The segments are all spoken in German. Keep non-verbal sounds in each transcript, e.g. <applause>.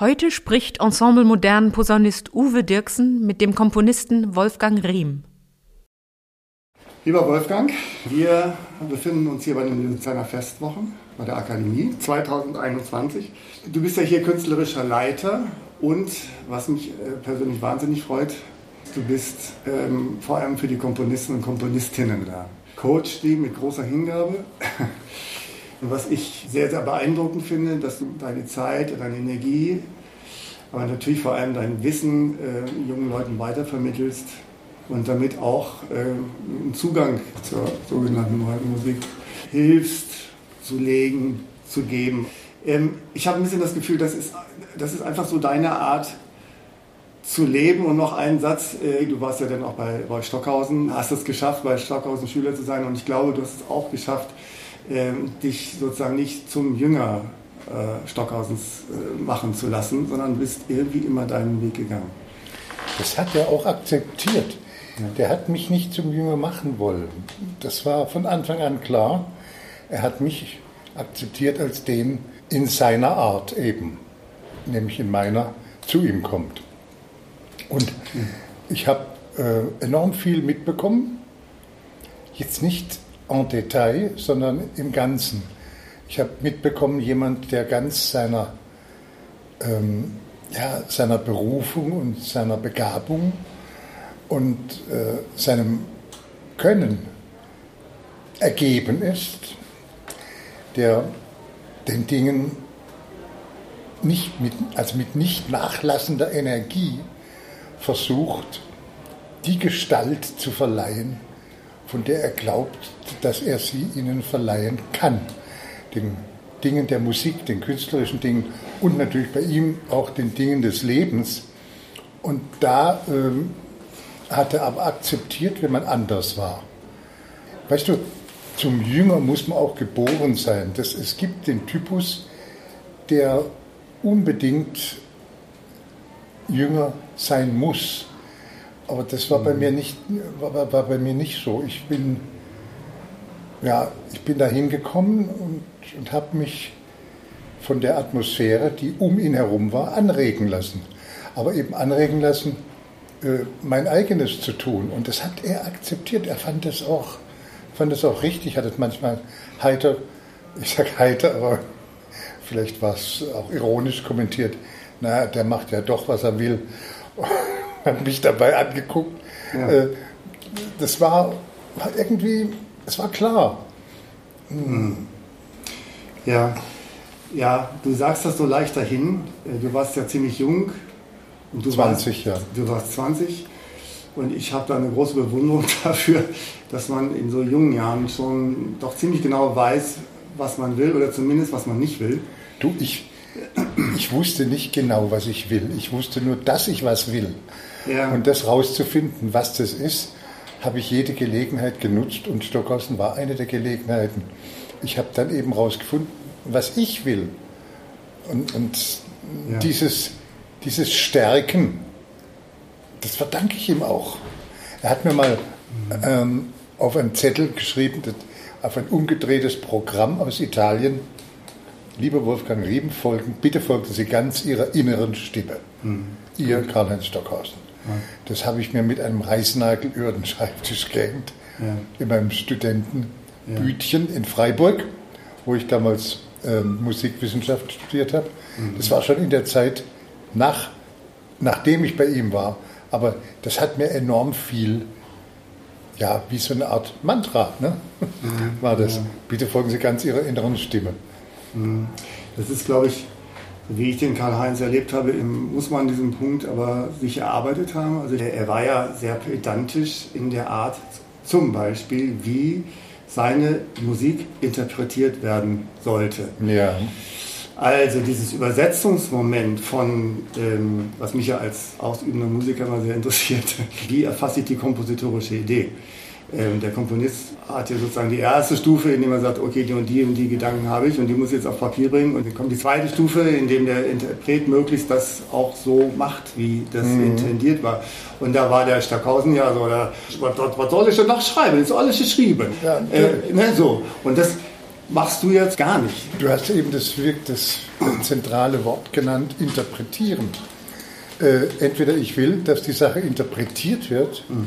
Heute spricht Ensemble Modern Posaunist Uwe Dirksen mit dem Komponisten Wolfgang Riem. Lieber Wolfgang, wir befinden uns hier bei den Luzerner Festwochen bei der Akademie 2021. Du bist ja hier künstlerischer Leiter und, was mich äh, persönlich wahnsinnig freut, du bist ähm, vor allem für die Komponisten und Komponistinnen da. Coach die mit großer Hingabe. <laughs> Und was ich sehr, sehr beeindruckend finde, dass du deine Zeit, deine Energie, aber natürlich vor allem dein Wissen äh, jungen Leuten weitervermittelst und damit auch äh, einen Zugang zur sogenannten neuen Musik hilfst zu legen, zu geben. Ähm, ich habe ein bisschen das Gefühl, das ist, das ist einfach so deine Art zu leben. Und noch einen Satz, äh, du warst ja dann auch bei, bei Stockhausen, hast es geschafft, bei Stockhausen Schüler zu sein und ich glaube, du hast es auch geschafft, dich sozusagen nicht zum Jünger äh, Stockhausens äh, machen zu lassen, sondern bist irgendwie immer deinen Weg gegangen. Das hat er auch akzeptiert. Ja. Der hat mich nicht zum Jünger machen wollen. Das war von Anfang an klar. Er hat mich akzeptiert als den in seiner Art eben, nämlich in meiner, zu ihm kommt. Und ich habe äh, enorm viel mitbekommen, jetzt nicht en Detail, sondern im Ganzen. Ich habe mitbekommen, jemand, der ganz seiner, ähm, ja, seiner Berufung und seiner Begabung und äh, seinem Können ergeben ist, der den Dingen nicht mit, also mit nicht nachlassender Energie versucht, die Gestalt zu verleihen, von der er glaubt, dass er sie ihnen verleihen kann. Den Dingen der Musik, den künstlerischen Dingen und natürlich bei ihm auch den Dingen des Lebens. Und da ähm, hat er aber akzeptiert, wenn man anders war. Weißt du, zum Jünger muss man auch geboren sein. Das, es gibt den Typus, der unbedingt Jünger sein muss. Aber das war bei mhm. mir nicht, war, war bei mir nicht so. Ich bin, ja, ich bin da hingekommen und, und habe mich von der Atmosphäre, die um ihn herum war, anregen lassen. Aber eben anregen lassen, äh, mein eigenes zu tun. Und das hat er akzeptiert. Er fand das auch, fand das auch richtig, hat es manchmal heiter, ich sage heiter, aber vielleicht war es auch ironisch kommentiert, na, der macht ja doch, was er will. <laughs> hat mich dabei angeguckt. Ja. Äh, das war irgendwie, es war klar. Hm. Ja, ja, du sagst das so leicht dahin. Äh, du warst ja ziemlich jung. Und du 20, warst, ja. Du warst 20. Und ich habe da eine große Bewunderung <laughs> dafür, dass man in so jungen Jahren schon doch ziemlich genau weiß, was man will oder zumindest was man nicht will. Du, ich, ich wusste nicht genau, was ich will. Ich wusste nur, dass ich was will. Ja. Und das rauszufinden, was das ist, habe ich jede Gelegenheit genutzt und Stockhausen war eine der Gelegenheiten. Ich habe dann eben rausgefunden, was ich will. Und, und ja. dieses, dieses Stärken, das verdanke ich ihm auch. Er hat mir mal ähm, auf einen Zettel geschrieben, auf ein umgedrehtes Programm aus Italien, Lieber Wolfgang Rieben, folgen, bitte folgen Sie ganz Ihrer inneren Stimme. Mhm. Ihr Karl-Heinz Stockhausen. Ja. Das habe ich mir mit einem Reißnagel über den Schreibtisch gehängt, ja. in meinem Studentenbütchen ja. in Freiburg, wo ich damals ähm, Musikwissenschaft studiert habe. Mhm. Das war schon in der Zeit, nach, nachdem ich bei ihm war. Aber das hat mir enorm viel, ja, wie so eine Art Mantra, ne? Mhm. <laughs> war das. Bitte folgen Sie ganz Ihrer inneren Stimme. Mhm. Das ist, glaube ich, wie ich den Karl-Heinz erlebt habe, muss man diesen Punkt aber sich erarbeitet haben. Also er war ja sehr pedantisch in der Art, zum Beispiel, wie seine Musik interpretiert werden sollte. Ja. Also dieses Übersetzungsmoment von, ähm, was mich ja als ausübender Musiker immer sehr interessiert, <laughs> wie erfasse ich die kompositorische Idee? Ähm, der Komponist hat hier sozusagen die erste Stufe, indem er sagt, okay, die und die und die Gedanken habe ich und die muss ich jetzt auf Papier bringen. Und dann kommt die zweite Stufe, in dem der Interpret möglichst das auch so macht, wie das mhm. intendiert war. Und da war der Stackhausen ja so, der, was, was soll ich denn noch schreiben? Das ist alles geschrieben. Ja, äh, ne, so. Und das machst du jetzt gar nicht. Du hast eben das, das zentrale Wort genannt, interpretieren. Äh, entweder ich will, dass die Sache interpretiert wird, mhm.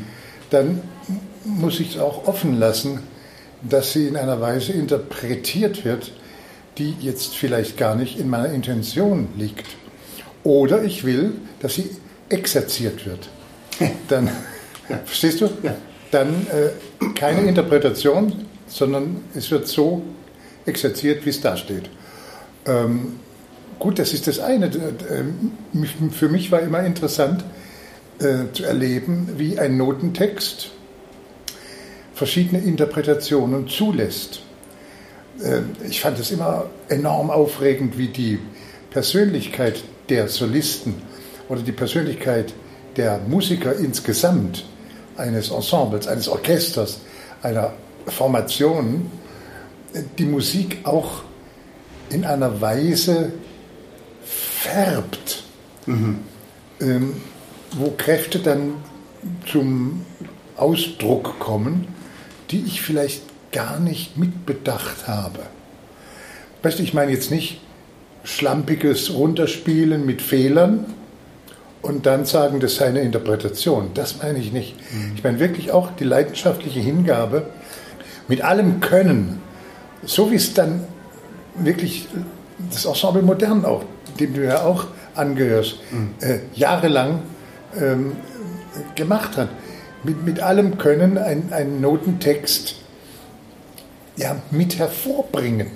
dann muss ich es auch offen lassen, dass sie in einer Weise interpretiert wird, die jetzt vielleicht gar nicht in meiner Intention liegt. Oder ich will, dass sie exerziert wird. <laughs> Dann, ja. verstehst du? Ja. Dann äh, keine Interpretation, sondern es wird so exerziert, wie es da steht. Ähm, gut, das ist das eine. Äh, für mich war immer interessant äh, zu erleben, wie ein Notentext verschiedene Interpretationen zulässt. Äh, ich fand es immer enorm aufregend, wie die Persönlichkeit der Solisten oder die Persönlichkeit der Musiker insgesamt, eines Ensembles, eines Orchesters, einer Formation, die Musik auch in einer Weise färbt, mhm. ähm, wo Kräfte dann zum Ausdruck kommen, die ich vielleicht gar nicht mitbedacht habe. Weißt du, ich meine jetzt nicht schlampiges Runterspielen mit Fehlern und dann sagen, das sei eine Interpretation. Das meine ich nicht. Mhm. Ich meine wirklich auch die leidenschaftliche Hingabe mit allem Können, so wie es dann wirklich das Ensemble Modern auch, dem du ja auch angehörst, mhm. äh, jahrelang ähm, gemacht hat mit, mit allem Können einen Notentext ja, mit hervorbringen.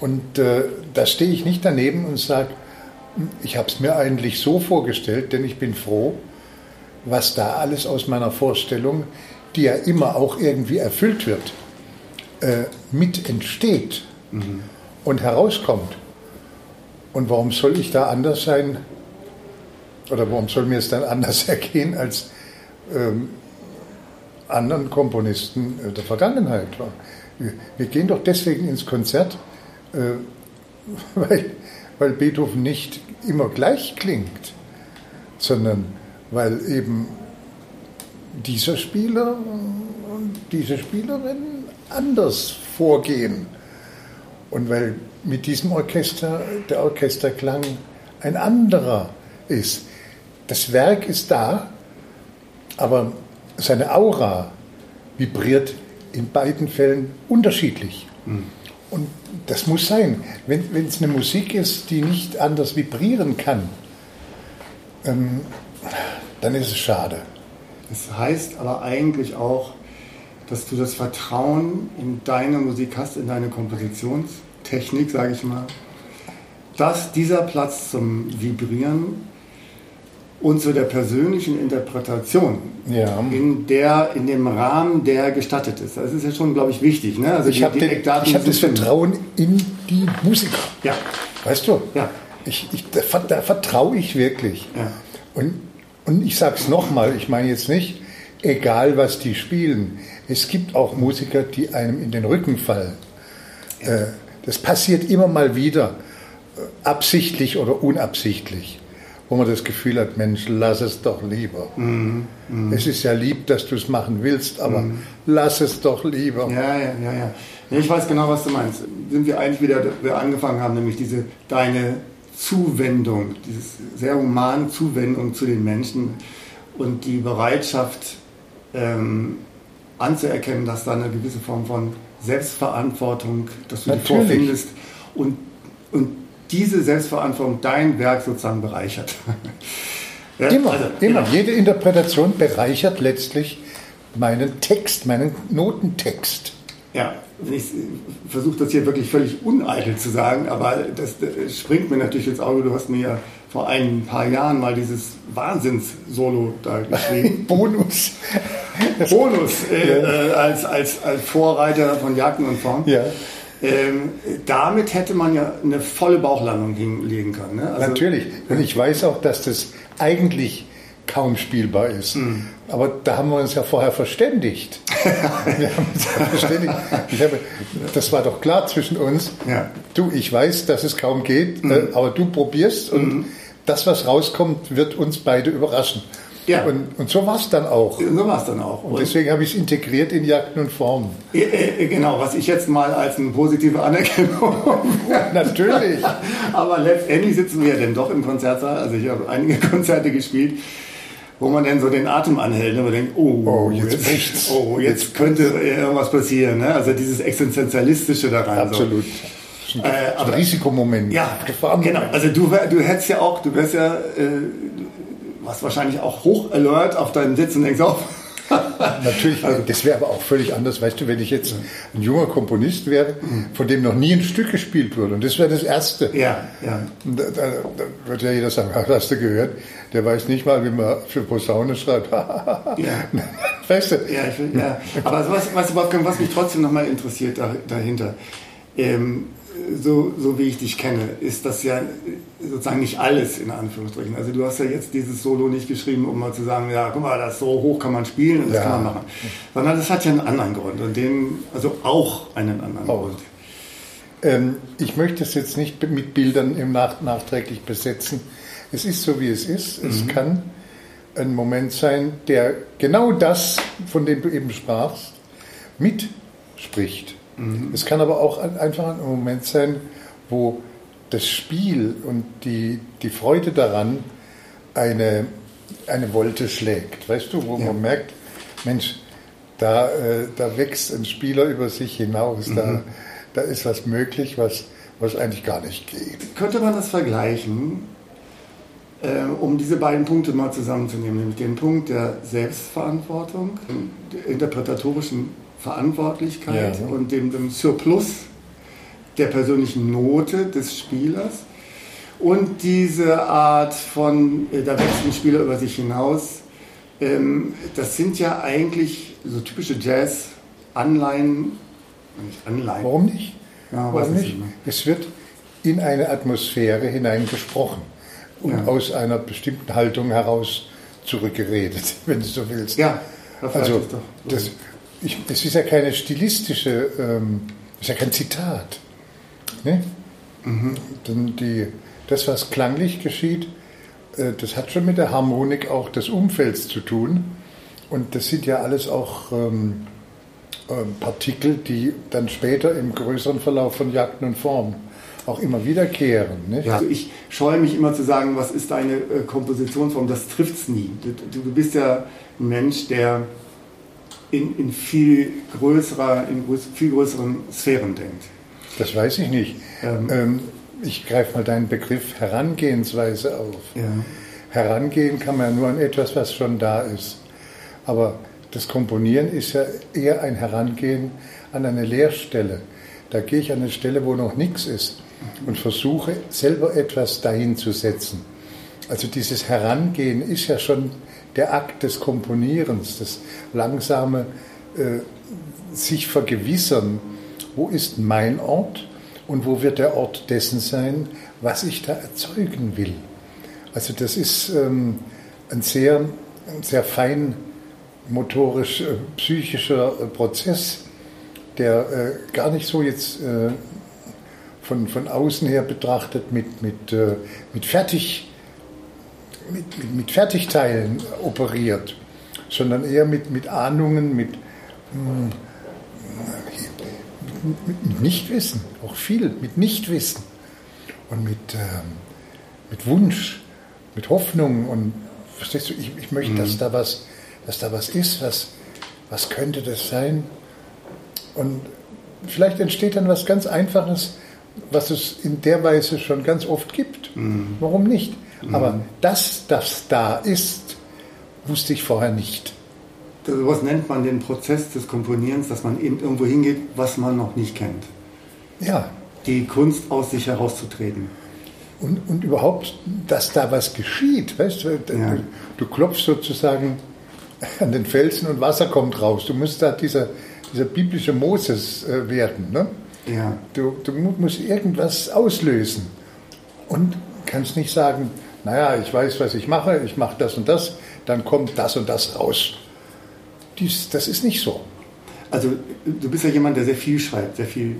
Und äh, da stehe ich nicht daneben und sage, ich habe es mir eigentlich so vorgestellt, denn ich bin froh, was da alles aus meiner Vorstellung, die ja immer auch irgendwie erfüllt wird, äh, mit entsteht mhm. und herauskommt. Und warum soll ich da anders sein? Oder warum soll mir es dann anders <laughs> ergehen als ähm, anderen Komponisten äh, der Vergangenheit. Wir, wir, gehen doch deswegen ins Konzert, äh, <laughs> weil, weil Beethoven nicht immer gleich klingt, sondern weil eben dieser Spieler und diese Spielerin anders vorgehen. Und weil mit diesem Orchester der Orchesterklang ein anderer ist. Das Werk ist da, aber seine Aura vibriert in beiden Fällen unterschiedlich. Mhm. Und das muss sein. Wenn es eine Musik ist, die nicht anders vibrieren kann, ähm, dann ist es schade. Das heißt aber eigentlich auch, dass du das Vertrauen in deine Musik hast, in deine Kompositionstechnik, sage ich mal, dass dieser Platz zum Vibrieren und zu der persönlichen Interpretation, ja. in, der, in dem Rahmen, der gestattet ist. Das ist ja schon, glaube ich, wichtig. Ne? Also ich habe hab das Vertrauen in die Musiker. Ja. Weißt du? Ja. Ich, ich, da, da vertraue ich wirklich. Ja. Und, und ich sage es nochmal, ich meine jetzt nicht, egal was die spielen, es gibt auch Musiker, die einem in den Rücken fallen. Ja. Äh, das passiert immer mal wieder, äh, absichtlich oder unabsichtlich wo man das Gefühl hat, Mensch, lass es doch lieber. Mhm. Mhm. Es ist ja lieb, dass du es machen willst, aber mhm. lass es doch lieber. Ja, ja, ja, ja. Ich weiß genau, was du meinst. Sind wir eigentlich wieder, wir angefangen haben, nämlich diese deine Zuwendung, diese sehr humane Zuwendung zu den Menschen und die Bereitschaft ähm, anzuerkennen, dass da eine gewisse Form von Selbstverantwortung, dass du Natürlich. die vorfindest und, und diese Selbstverantwortung dein Werk sozusagen bereichert. <laughs> ja, immer, also, immer. Ja. Jede Interpretation bereichert letztlich meinen Text, meinen Notentext. Ja, ich versuche das hier wirklich völlig uneitel zu sagen, aber das, das springt mir natürlich ins Auge. Du hast mir ja vor ein paar Jahren mal dieses Wahnsinns-Solo da geschrieben. <laughs> Bonus. Bonus äh, ja. äh, als, als, als Vorreiter von Jagden und Form. Ja. Ähm, damit hätte man ja eine volle Bauchlandung hinlegen können. Ne? Also, Natürlich. Und ich weiß auch, dass das eigentlich kaum spielbar ist. Mhm. Aber da haben wir uns ja vorher verständigt. <laughs> wir haben uns ja verständigt. Habe, das war doch klar zwischen uns. Ja. Du, ich weiß, dass es kaum geht, mhm. äh, aber du probierst und mhm. das, was rauskommt, wird uns beide überraschen. Ja. Und, und so war es dann auch. So war es dann auch. Und, und deswegen habe ich es integriert in Jagden und Formen. Äh, äh, genau, was ich jetzt mal als eine positive Anerkennung. <laughs> Natürlich. <laughs> Aber letztendlich sitzen wir ja dann doch im Konzertsaal. Also ich habe einige <laughs> Konzerte gespielt wo man dann so den Atem anhält und man denkt, oh, oh jetzt, jetzt, oh, jetzt, könnte irgendwas passieren. Ne? Also dieses Existenzialistische da rein. Absolut. So. Äh, aber, Risikomoment. Ja, genau. Also du, du hättest ja auch, du wärst ja, äh, warst wahrscheinlich auch hoch alert auf deinen Sitz und denkst auch, Natürlich, also, das wäre aber auch völlig anders, weißt du, wenn ich jetzt ein junger Komponist wäre, von dem noch nie ein Stück gespielt wurde. Und das wäre das Erste. Ja, ja. Da, da, da, wird ja jeder sagen, hast du gehört, der weiß nicht mal, wie man für Posaune schreibt. <laughs> ja. Weißt du? Ja, ich, ja. aber was, was, was mich trotzdem nochmal interessiert dahinter, ähm, so, so wie ich dich kenne, ist das ja sozusagen nicht alles in Anführungsstrichen. Also du hast ja jetzt dieses Solo nicht geschrieben, um mal zu sagen, ja, guck mal, das so hoch kann man spielen und das ja. kann man machen. Sondern das hat ja einen anderen Grund und den, also auch einen anderen auch. Grund. Ähm, ich möchte es jetzt nicht mit Bildern im Nach nachträglich besetzen. Es ist so, wie es ist. Mhm. Es kann ein Moment sein, der genau das, von dem du eben sprachst, mitspricht. Mhm. Es kann aber auch einfach ein Moment sein, wo das Spiel und die, die Freude daran eine, eine Wolte schlägt. Weißt du, wo ja. man merkt, Mensch, da, äh, da wächst ein Spieler über sich hinaus, mhm. da, da ist was möglich, was, was eigentlich gar nicht geht. Könnte man das vergleichen, äh, um diese beiden Punkte mal zusammenzunehmen, nämlich den Punkt der Selbstverantwortung, der interpretatorischen Verantwortlichkeit ja. und dem, dem Surplus der persönlichen Note des Spielers und diese Art von, äh, da wächst ein Spieler über sich hinaus, ähm, das sind ja eigentlich so typische Jazz-Anleihen, nicht Anleihen. Warum nicht? Ja, Warum nicht? Es wird in eine Atmosphäre hineingesprochen und ja. aus einer bestimmten Haltung heraus zurückgeredet, <laughs> wenn du so willst. Ja, also das, ich, es ist ja keine stilistische, ähm, es ist ja kein Zitat. Ne? Mhm. Denn die, das, was klanglich geschieht, äh, das hat schon mit der Harmonik auch des Umfelds zu tun. Und das sind ja alles auch ähm, äh, Partikel, die dann später im größeren Verlauf von Jagden und Formen auch immer wiederkehren. Nicht? Ja, also ich scheue mich immer zu sagen, was ist deine äh, Kompositionsform? Das trifft es nie. Du, du, bist ja ein Mensch, der in, in viel, größerer, in viel größeren Sphären denkt. Das weiß ich nicht. Ähm, ähm, ich greife mal deinen Begriff Herangehensweise auf. Ja. Herangehen kann man ja nur an etwas, was schon da ist. Aber das Komponieren ist ja eher ein Herangehen an eine Leerstelle. Da gehe ich an eine Stelle, wo noch nichts ist und versuche selber etwas dahin zu setzen. Also dieses Herangehen ist ja schon der Akt des Komponierens, das langsame äh, sich vergewissern, wo ist mein Ort und wo wird der Ort dessen sein, was ich da erzeugen will. Also das ist ähm, ein sehr, sehr fein motorisch äh, äh, Prozess, der äh, gar nicht so jetzt äh, von, von außen her betrachtet mit, mit, mit Fertig mit, mit Fertigteilen operiert, sondern eher mit, mit Ahnungen, mit, hm, mit, mit Nichtwissen, auch viel mit Nichtwissen und mit, ähm, mit Wunsch, mit Hoffnung und verstehst du, ich, ich möchte, mhm. dass da was, dass da was ist, was, was könnte das sein? Und vielleicht entsteht dann was ganz Einfaches, was es in der Weise schon ganz oft gibt. Mhm. Warum nicht? Aber mhm. dass das da ist, wusste ich vorher nicht. Was nennt man den Prozess des Komponierens, dass man eben irgendwo hingeht, was man noch nicht kennt. Ja. Die Kunst aus sich herauszutreten. Und, und überhaupt, dass da was geschieht. Weißt du, ja. du, du klopfst sozusagen an den Felsen und Wasser kommt raus. Du musst da dieser, dieser biblische Moses äh, werden. Ne? Ja. Du, du musst irgendwas auslösen und kannst nicht sagen, naja, ich weiß, was ich mache, ich mache das und das, dann kommt das und das raus. Dies, das ist nicht so. Also du bist ja jemand, der sehr viel schreibt, sehr viel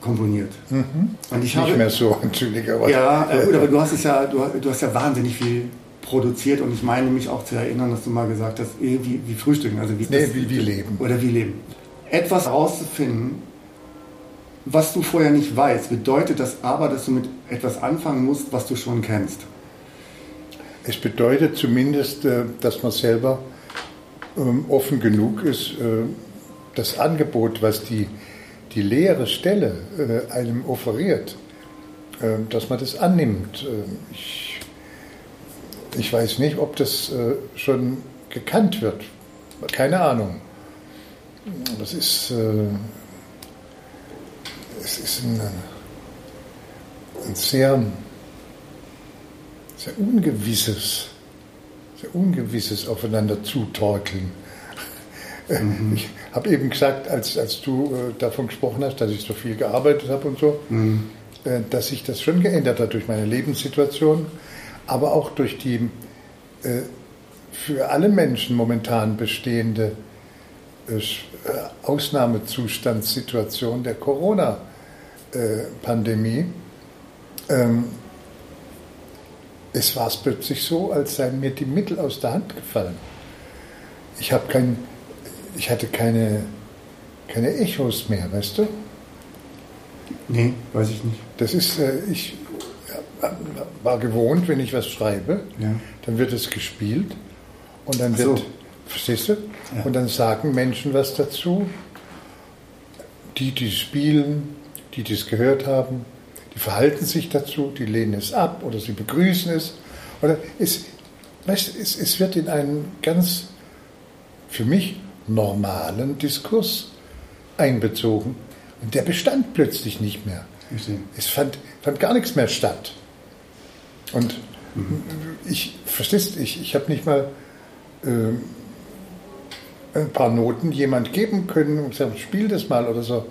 komponiert. Mhm. Und ich nicht habe, mehr so, <laughs> entschuldige. Aber, ja, äh, gut, aber du hast es ja, du, du, hast ja wahnsinnig viel produziert und ich meine mich auch zu erinnern, dass du mal gesagt hast, eh, wie, wie frühstücken, also wie, nee, das, wie, wie leben. Oder wie leben. Etwas herauszufinden, was du vorher nicht weißt, bedeutet das aber, dass du mit etwas anfangen musst, was du schon kennst. Es bedeutet zumindest, äh, dass man selber ähm, offen genug ist, äh, das Angebot, was die, die leere Stelle äh, einem offeriert, dass man das annimmt. Ich, ich weiß nicht, ob das schon gekannt wird. Keine Ahnung. Das ist, es ist ein, ein sehr sehr ungewisses, sehr ungewisses aufeinander zutorkeln. Mhm. Ich habe eben gesagt, als, als du äh, davon gesprochen hast, dass ich so viel gearbeitet habe und so, mhm. äh, dass sich das schon geändert hat durch meine Lebenssituation, aber auch durch die äh, für alle Menschen momentan bestehende äh, äh, Ausnahmezustandssituation der Corona-Pandemie. Ähm, es war es plötzlich so, als seien mir die Mittel aus der Hand gefallen. Ich habe kein, ich hatte keine, keine Echos mehr, weißt du? Nee, weiß ich nicht. Das ist, äh, ich war gewohnt, wenn ich was schreibe, ja. dann wird es gespielt und dann wird, so. verstehst du? Ja. Und dann sagen Menschen was dazu, die, die spielen, die das gehört haben, die verhalten sich dazu, die lehnen es ab oder sie begrüßen es. Oder es, weißt, es, es wird in einen ganz, für mich, normalen Diskurs einbezogen. Und der bestand plötzlich nicht mehr. Es fand, fand gar nichts mehr statt. Und mhm. ich, verstehst ich, ich habe nicht mal äh, ein paar Noten jemand geben können und gesagt, spiel das mal oder so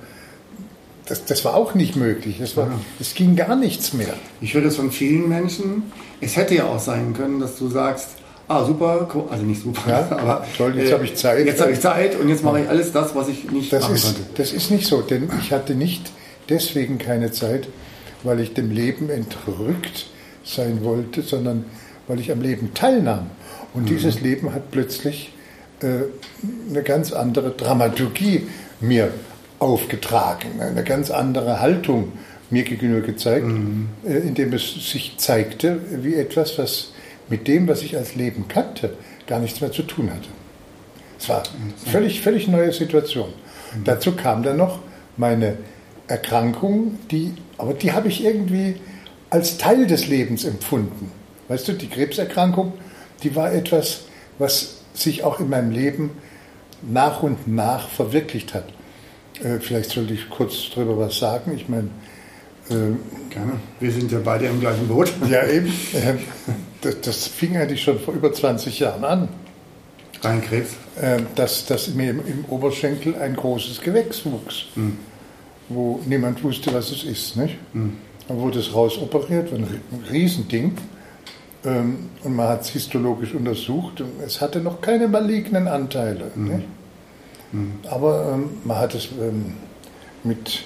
das, das war auch nicht möglich. Es, war, ja. es ging gar nichts mehr. Ich höre das von vielen Menschen. Es hätte ja auch sein können, dass du sagst, ah super, also nicht super, ja, <laughs> aber toll, jetzt äh, habe ich Zeit. Jetzt habe ich Zeit und jetzt mache ich alles das, was ich nicht das machen ist, konnte. Das ist nicht so, denn ich hatte nicht deswegen keine Zeit, weil ich dem Leben entrückt sein wollte, sondern weil ich am Leben teilnahm. Und mhm. dieses Leben hat plötzlich äh, eine ganz andere Dramaturgie mir aufgetragen, eine ganz andere Haltung mir gegenüber gezeigt, mhm. Äh, indem es sich zeigte wie etwas, was mit dem, was ich als Leben kannte, gar nichts mehr zu tun hatte. Es war eine völlig, völlig neue Situation. Mhm. Dazu kam dann noch meine Erkrankung, die, aber die habe ich irgendwie als Teil des Lebens empfunden. Weißt du, die Krebserkrankung, die war etwas, was sich auch in meinem Leben nach und nach verwirklicht hat. Äh, vielleicht sollte ich kurz darüber was sagen. Ich meine, äh, Gerne. Wir sind ja beide im gleichen Boot. <laughs> Ja, eben. Äh, das, das, fing eigentlich schon vor über 20 Jahren an. Rein Krebs? Äh, dass, dass mir im, im, Oberschenkel ein großes Gewächs wuchs, mhm. wo niemand wusste, was es ist. Nicht? Mhm. Dann wurde es rausoperiert, ein Riesending. Ähm, und man hat es histologisch untersucht und es hatte noch keine malignen Anteile. Mhm. Mhm. Aber ähm, man hat es ähm, mit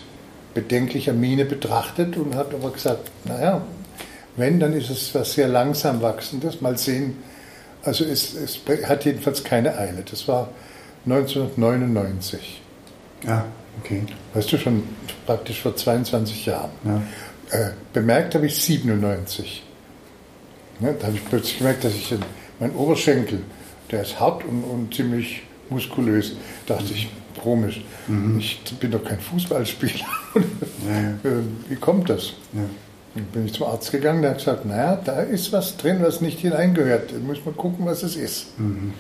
bedenklicher Miene betrachtet und hat aber gesagt, naja, wenn, dann ist es was sehr langsam wachsendes. Mal sehen. Also es, es hat jedenfalls keine Eile. Das war 1999. Ja, okay. Weißt du, schon praktisch vor 22 Jahren. Ja. Äh, bemerkt habe ich 97. Ne, da habe ich plötzlich gemerkt, dass ich mein Oberschenkel, der ist hart und, und ziemlich muskulös. Dachte ich, komisch, mhm. ich bin doch kein Fußballspieler. <laughs> ja, äh, Wie kommt das? Ja. Dann bin ich zum Arzt gegangen, der hat gesagt, naja, da ist was drin, was nicht hineingehört. Da muss man gucken, was es ist. Mhm.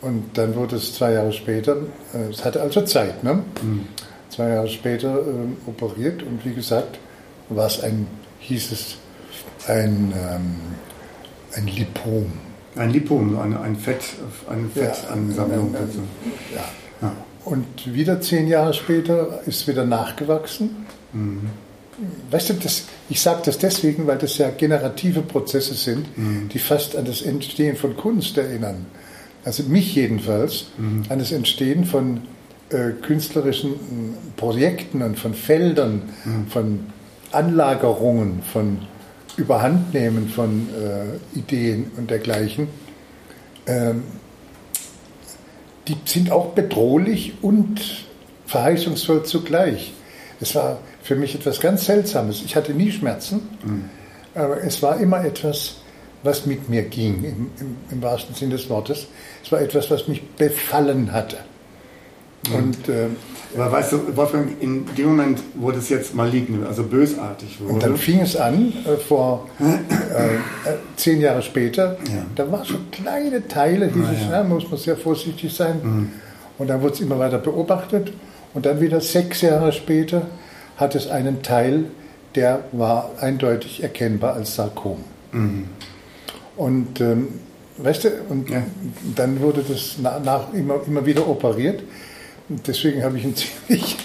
Und dann wurde es zwei Jahre später, äh, es hatte also Zeit, ne? Mhm. zwei Jahre später äh, operiert und wie gesagt, war es ein, hieß es, ein, ähm, ein Lipom. Ein Lipom, eine, ein Fett, eine Fettansammlung. Ja, ja, ja. Und wieder zehn Jahre später ist wieder nachgewachsen. Mhm. Weißt du, das, ich sage das deswegen, weil das ja generative Prozesse sind, mhm. die fast an das Entstehen von Kunst erinnern. Also mich jedenfalls mhm. an das Entstehen von äh, künstlerischen Projekten und von Feldern, mhm. von Anlagerungen, von Überhandnehmen von äh, Ideen und dergleichen. Ähm, die sind auch bedrohlich und verheißungsvoll zugleich. Es war für mich etwas ganz Seltsames. Ich hatte nie Schmerzen, mhm. aber es war immer etwas, was mit mir ging, im, im, im, wahrsten Sinne des Wortes. Es war etwas, was mich befallen hatte. Mhm. Und, äh, aber weißt du, Wolfgang, in dem Moment, wo das jetzt malign, also bösartig wurde. Und dann fing es an, äh, vor äh, äh, zehn Jahre später, ja. da waren so kleine Teile, die sich, ja. ja, muss man sehr vorsichtig sein. Mhm. Und dann wurde es immer weiter beobachtet. Und dann wieder sechs Jahre später hat es einen Teil, der war eindeutig erkennbar als Sarkom. Mhm. Und ähm, weißt du, und ja. dann wurde das nach, nach, immer, immer wieder operiert. Und deswegen habe ich einen <laughs> ziemlich,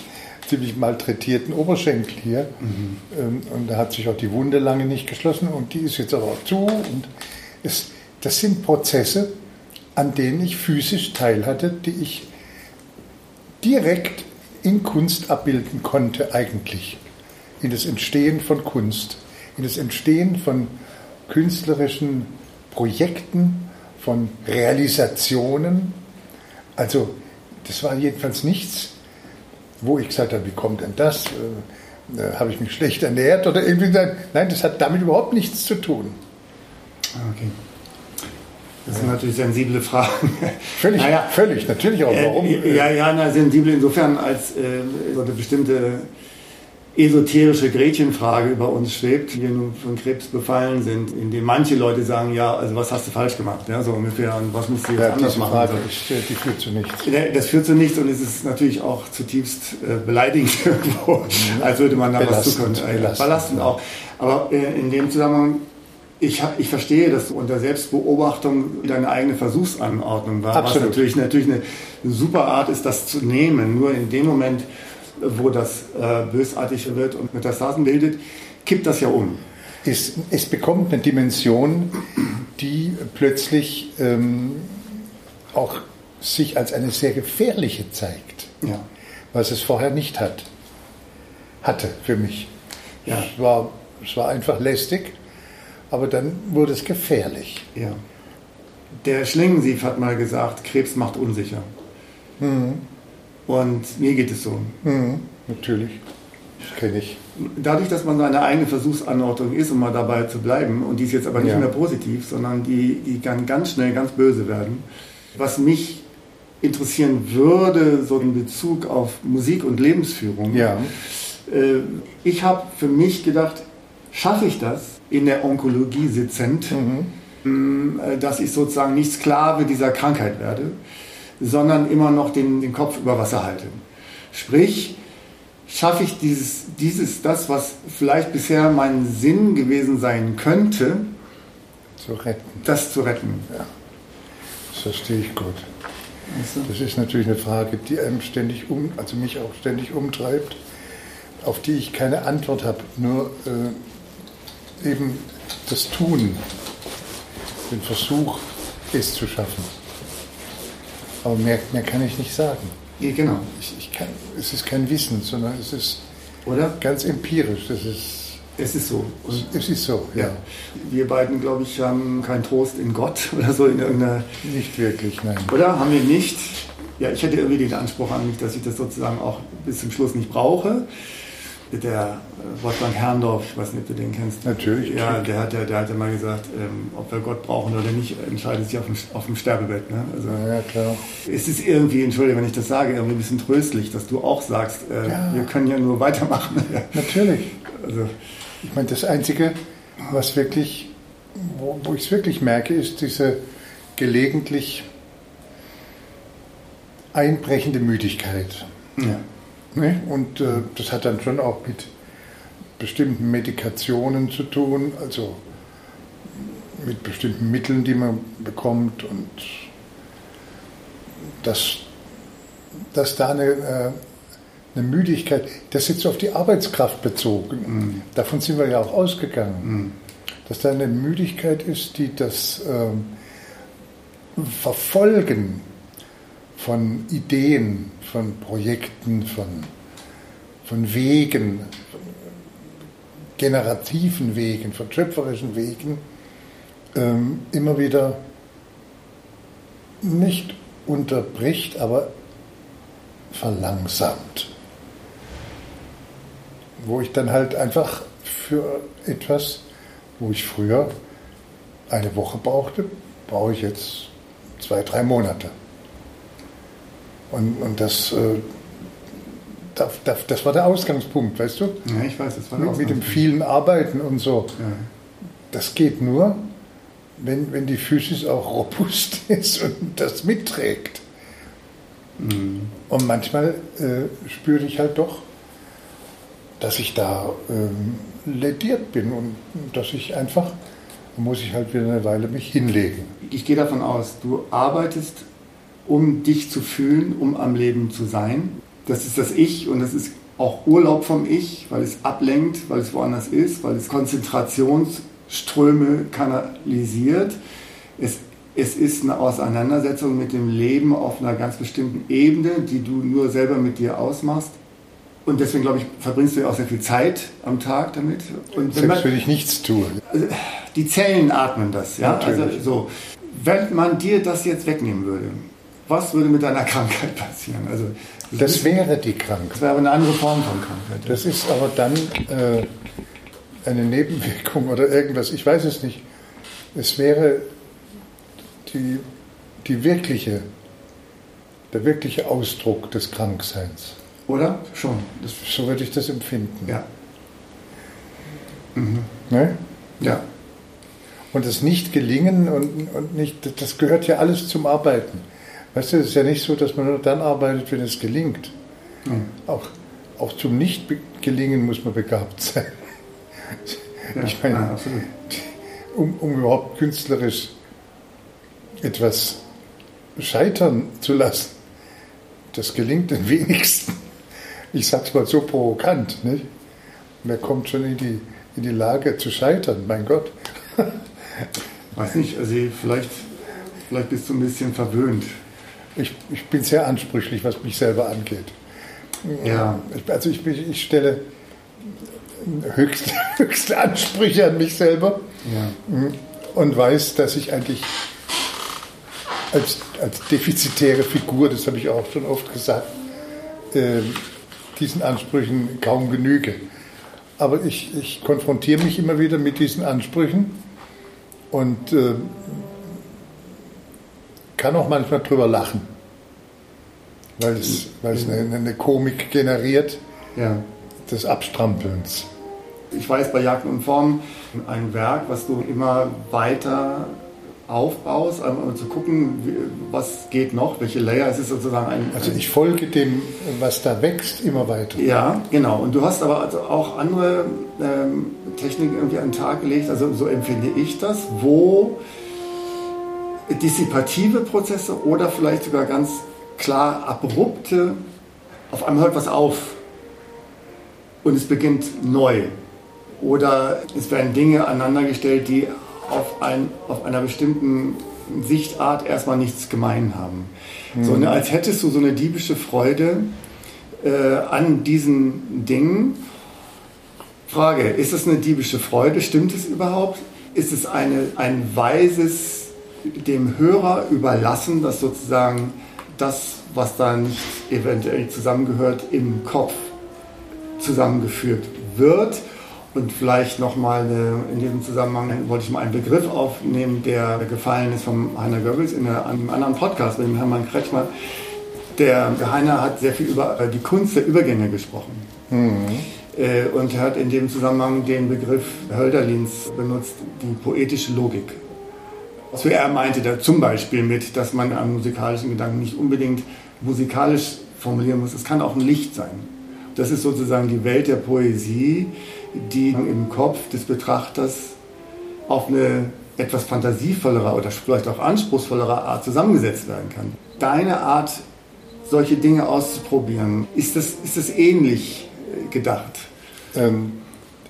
ziemlich malträtierten Oberschenkel hier. Mhm. Ähm, und da hat sich auch die Wunde lange nicht geschlossen und die ist jetzt aber auch zu. Und es, das sind Prozesse, an denen ich physisch teilhatte, die ich direkt in Kunst abbilden konnte eigentlich. In das Entstehen von Kunst, in das Entstehen von künstlerischen Projekten, von Realisationen. Also das war jedenfalls nichts, wo ich gesagt habe, wie kommt denn das? Äh, äh, habe ich mich schlecht ernährt oder irgendwie? Nein, das hat damit überhaupt nichts zu tun. Okay. Das sind natürlich sensible Fragen. Völlig, naja, völlig, natürlich auch. Warum? Äh, ja, ja, na, sensibel insofern, als äh, so eine bestimmte esoterische Gretchenfrage über uns schwebt, die wir nun von Krebs befallen sind, indem manche Leute sagen, ja, also was hast du falsch gemacht, ja, so ungefähr, und was musst du jetzt ja, anders machen? Frage, so. die führt zu nichts. Das führt zu nichts und es ist natürlich auch zutiefst äh, beleidigend <laughs> irgendwo, mhm. als würde man da belastend, was zukommen. Äh, belastend, belastend auch. Aber äh, in dem Zusammenhang ich, ich verstehe, dass du unter Selbstbeobachtung deine eigene Versuchsanordnung war, Absolut. was natürlich, natürlich eine, eine super Art ist, das zu nehmen. Nur in dem Moment, wo das äh, bösartig wird und Metastasen bildet, kippt das ja um. Es, es bekommt eine Dimension, die plötzlich ähm, auch sich als eine sehr gefährliche zeigt, ja. was es vorher nicht hat, hatte für mich. Ja. Es, war, es war einfach lästig, aber dann wurde es gefährlich. Ja. Der Schlingensief hat mal gesagt, Krebs macht unsicher. Mhm. Und mir geht es so. Mhm, natürlich. Das kenne ich. Dadurch, dass man seine eigene Versuchsanordnung ist, um mal dabei zu bleiben, und die ist jetzt aber nicht ja. mehr positiv, sondern die, die kann ganz schnell ganz böse werden. Was mich interessieren würde, so in Bezug auf Musik und Lebensführung. Ja. Äh, ich habe für mich gedacht, schaffe ich das in der Onkologie sitzend, mhm. Äh, dass ich sozusagen nicht Sklave dieser Krankheit werde sondern immer noch den, den Kopf über Wasser halte. Sprich, schaffe ich dieses, dieses, das, was vielleicht bisher mein Sinn gewesen sein könnte, zu retten. das zu retten. Ja. Das verstehe ich gut. Das ist natürlich eine Frage, die einem ständig um, also mich auch ständig umtreibt, auf die ich keine Antwort habe. Nur äh, eben das Tun, den Versuch, es zu schaffen. Aber mehr, mehr kann ich nicht sagen. Ja, genau. Ich, ich kann, es ist kein Wissen, sondern es ist Oder? ganz empirisch. Das ist, es ist so. Und es ist so, ja. ja. Wir beiden, glaube ich, haben keinen Trost in Gott <laughs> oder so in irgendeiner. Nicht wirklich, nein. Oder haben wir nicht? Ja, ich hätte irgendwie den Anspruch an mich, dass ich das sozusagen auch bis zum Schluss nicht brauche der äh, Wolfgang Herrndorf, ich weiß nicht, ob du den kennst. Natürlich. Ja, der hat ja, der hat ja mal gesagt, ähm, ob wir Gott brauchen oder nicht, entscheidet sich auf dem, auf dem Sterbebett. Ne? Also, ja, ja, klar. Es ist irgendwie, entschuldige, wenn ich das sage, irgendwie ein bisschen tröstlich, dass du auch sagst, äh, ja. wir können ja nur weitermachen. <laughs> Natürlich. Also, ich meine, das Einzige, was wirklich, wo, wo ich es wirklich merke, ist diese gelegentlich einbrechende Müdigkeit. Ja. Ne? Und äh, das hat dann schon auch mit bestimmten Medikationen zu tun. Also mit bestimmten Mitteln, die man bekommt und dass, dass da eine, äh, eine Müdigkeit, das ist jetzt auf die Arbeitskraft bezogen, mhm. davon sind wir ja auch ausgegangen, mhm. dass da eine Müdigkeit ist, die das ähm, Verfolgen von Ideen, von Projekten, von, von Wegen, generativen Wegen, von schöpferischen Wegen ähm, immer wieder nicht unterbricht, aber verlangsamt. Wo ich dann halt einfach für etwas, wo ich früher eine Woche brauchte, brauche ich jetzt zwei, drei Monate. Und, und das, äh, das, das war der Ausgangspunkt, weißt du? Ja, ich weiß, das war der mit, mit dem vielen Arbeiten und so. Ja. Das geht nur, wenn, wenn die Physis auch robust <laughs> ist und das mitträgt. Mhm. Und manchmal äh, spüre ich halt doch, dass ich da ähm, lediert bin und dass ich einfach, da muss ich halt wieder eine Weile mich hinlegen. Ich gehe davon aus, du arbeitest um dich zu fühlen, um am Leben zu sein. Das ist das Ich und das ist auch Urlaub vom Ich, weil es ablenkt, weil es woanders ist, weil es Konzentrationsströme kanalisiert. Es, es ist eine Auseinandersetzung mit dem Leben auf einer ganz bestimmten Ebene, die du nur selber mit dir ausmachst. Und deswegen, glaube ich, verbringst du ja auch sehr viel Zeit am Tag damit. Und wenn Selbst man, wenn ich nichts tue. Die Zellen atmen das, ja. Also so. Wenn man dir das jetzt wegnehmen würde, was würde mit deiner Krankheit passieren? Also, das, das wäre die Krankheit. Das wäre eine andere Form von Krankheit. Das ist aber dann äh, eine Nebenwirkung oder irgendwas, ich weiß es nicht. Es wäre die, die wirkliche, der wirkliche Ausdruck des Krankseins. Oder? Schon. Das so würde ich das empfinden. Ja. Mhm. Ne? Ja. Und das Nicht-Gelingen und, und nicht, das gehört ja alles zum Arbeiten. Weißt du, es ist ja nicht so, dass man nur dann arbeitet, wenn es gelingt. Mhm. Auch, auch zum Nicht-Gelingen muss man begabt sein. <laughs> Ja, ich meine, ja, um, um überhaupt künstlerisch etwas scheitern zu lassen, das gelingt den wenigsten. Ich sag's mal so provokant, nicht? Wer kommt schon in die, in die Lage zu scheitern, mein Gott. Weiß nicht, also vielleicht, vielleicht bist du ein bisschen verwöhnt ich, ich bin sehr ansprüchlich, was mich selber angeht. Ja. Also ich, ich stelle höchste, <laughs> höchste Ansprüche an mich selber ja. und weiß, dass ich eigentlich als, als defizitäre Figur, das habe ich auch schon oft gesagt, äh, diesen Ansprüchen kaum genüge. Aber ich, ich konfrontiere mich immer wieder mit diesen Ansprüchen und äh, kann auch manchmal drüber lachen, weil es, weil es eine, eine Komik generiert ja. des Abstrampelns. Ich weiß bei Jagd und Form ein Werk, was du immer weiter aufbaust, um zu gucken, was geht noch, welche Layer. Es ist sozusagen ein. Also ich folge dem, was da wächst, immer weiter. Ja, genau. Und du hast aber also auch andere ähm, Techniken irgendwie an den Tag gelegt, also so empfinde ich das, wo dissipative Prozesse oder vielleicht sogar ganz klar abrupte, auf einmal hört was auf und es beginnt neu. Oder es werden Dinge aneinandergestellt, die auf, ein, auf einer bestimmten Sichtart erstmal nichts gemein haben. Mhm. So, ne, als hättest du so eine diebische Freude äh, an diesen Dingen. Frage, ist es eine diebische Freude? Stimmt es überhaupt? Ist es eine, ein weises dem Hörer überlassen, dass sozusagen das, was da nicht eventuell zusammengehört, im Kopf zusammengeführt wird. Und vielleicht nochmal in diesem Zusammenhang wollte ich mal einen Begriff aufnehmen, der gefallen ist von Heiner Goebbels in einem anderen Podcast mit dem Hermann Kretschmer. Der Heiner hat sehr viel über die Kunst der Übergänge gesprochen. Mhm. Äh, und hat in dem Zusammenhang den Begriff Hölderlins benutzt, die poetische Logik. So er meinte da zum Beispiel mit, dass man am musikalischen Gedanken nicht unbedingt musikalisch formulieren muss. Es kann auch ein Licht sein. Das ist sozusagen die Welt der Poesie, die im Kopf des Betrachters auf eine etwas fantasievollerer oder vielleicht auch anspruchsvollerer Art zusammengesetzt werden kann. Deine Art, solche Dinge auszuprobieren, ist das, ist das ähnlich äh, gedacht? Ähm,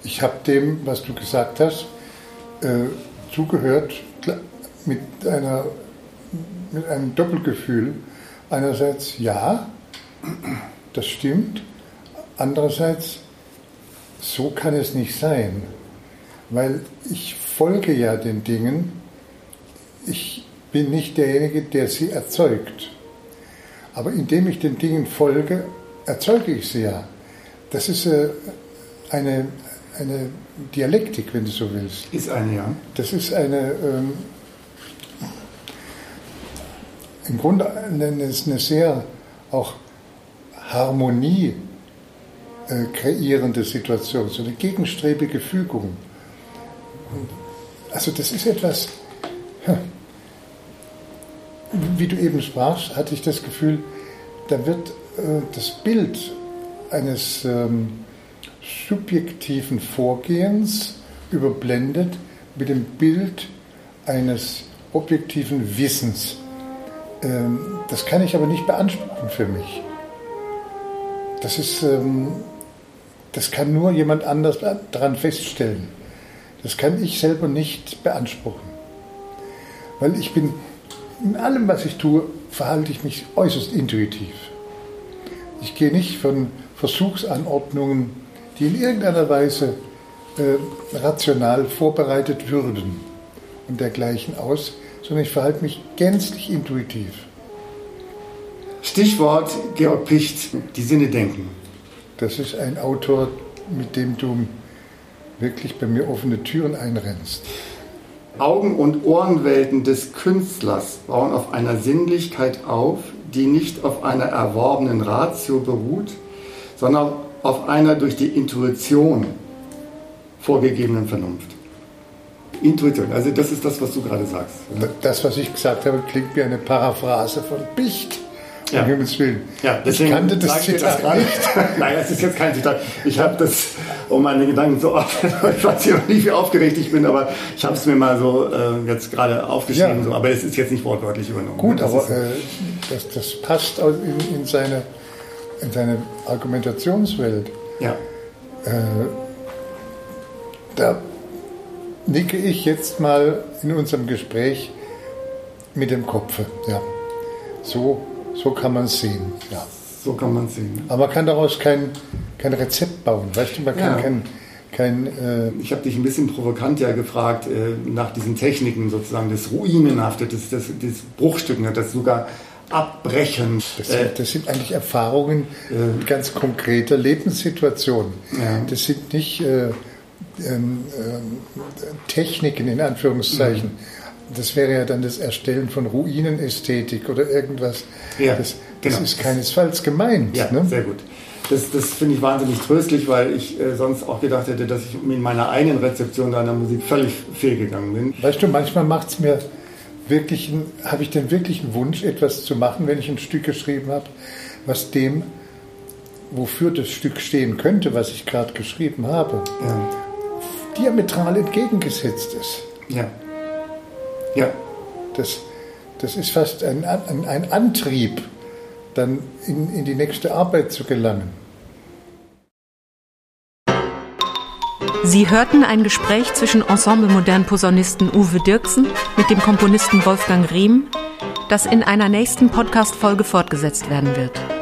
ich habe dem, was du gesagt hast, äh, zugehört mit, einer, mit einem Doppelgefühl. Einerseits ja, das stimmt. Andererseits, so kann es nicht sein, weil ich folge ja den Dingen. Ich bin nicht derjenige, der sie erzeugt. Aber indem ich den Dingen folge, erzeuge ich sie ja. Das ist äh, eine, eine Dialektik, wenn du so willst. Ist eine, ja. Das ist eine, ähm, im Grunde eine, eine sehr auch Harmonie äh, kreierende Situation, so eine gegenstrebige Fügung. Also das ist etwas, wie du eben sprachst, hatte ich das Gefühl, da wird äh, das Bild eines ähm, subjektiven Vorgehens überblendet mit dem Bild eines objektiven Wissens. Ähm, das kann ich aber nicht beanspruchen für mich. Das ist, ähm, das kann nur jemand anders daran feststellen. Das kann ich selber nicht beanspruchen. Weil ich bin, in allem, was ich tue, verhalte ich mich äußerst intuitiv. Ich gehe nicht von Versuchsanordnungen, die in irgendeiner Weise äh, rational vorbereitet würden und dergleichen aus, sondern ich verhalte mich gänzlich intuitiv. Stichwort Georg Picht, die Sinne denken. Das ist ein Autor, mit dem du wirklich bei mir offene Türen einrennst. Augen- und Ohrenwelten des Künstlers bauen auf einer Sinnlichkeit auf, die nicht auf einer erworbenen Ratio beruht, sondern auf einer durch die Intuition vorgegebenen Vernunft. Intuition, also das ist das, was du gerade sagst. Das, was ich gesagt habe, klingt wie eine Paraphrase von Picht. Ja. Um Himmels Willen. Ja, deswegen ich kannte das ich das nicht. <laughs> Nein, das ist jetzt kein Zitat. Ich habe das, um meine Gedanken zu ordnen, <laughs> ich weiß ja noch nicht, wie aufgeregt ich bin, aber ich habe es mir mal so äh, jetzt gerade aufgeschrieben. Ja. So, aber es ist jetzt nicht wortwörtlich übernommen. Gut, das aber äh, das, das passt in, in, seine, in seine Argumentationswelt. Ja. Äh, da nicke ich jetzt mal in unserem Gespräch mit dem Kopf. Ja. So so kann man es sehen, ja. So kann man es sehen. Aber man kann daraus kein, kein Rezept bauen, weißt du, man kann ja. kein, kein äh ich habe dich ein bisschen provokant ja gefragt äh, nach diesen Techniken sozusagen des Ruinenhafte, des, des, des Bruchstücken, das sogar Abbrechen. Das, äh, das, sind eigentlich Erfahrungen äh, ganz konkreter Lebenssituationen. Ja. Das sind nicht äh, ähm, Techniken in Anführungszeichen. Mhm das wäre ja dann das Erstellen von Ruinenästhetik oder irgendwas. Ja, das, das genau. ist keinesfalls gemeint. Ja, ne? sehr gut. Das, das finde ich wahnsinnig tröstlich, weil ich äh, sonst auch gedacht hätte, dass ich in meiner eigenen Rezeption deiner Musik völlig fehlgegangen bin. Weißt du, manchmal macht es mir wirklich, habe ich den wirklichen Wunsch, etwas zu machen, wenn ich ein Stück geschrieben habe, was dem, wofür das Stück stehen könnte, was ich gerade geschrieben habe, ja. Diametral entgegengesetzt ist. Ja. Ja. Das, das ist fast ein, ein, ein Antrieb, dann in, in die nächste Arbeit zu gelangen. Sie hörten ein Gespräch zwischen Ensemble Modern Posaunisten Uwe Dirksen mit dem Komponisten Wolfgang Riem, das in einer nächsten Podcast-Folge fortgesetzt werden wird.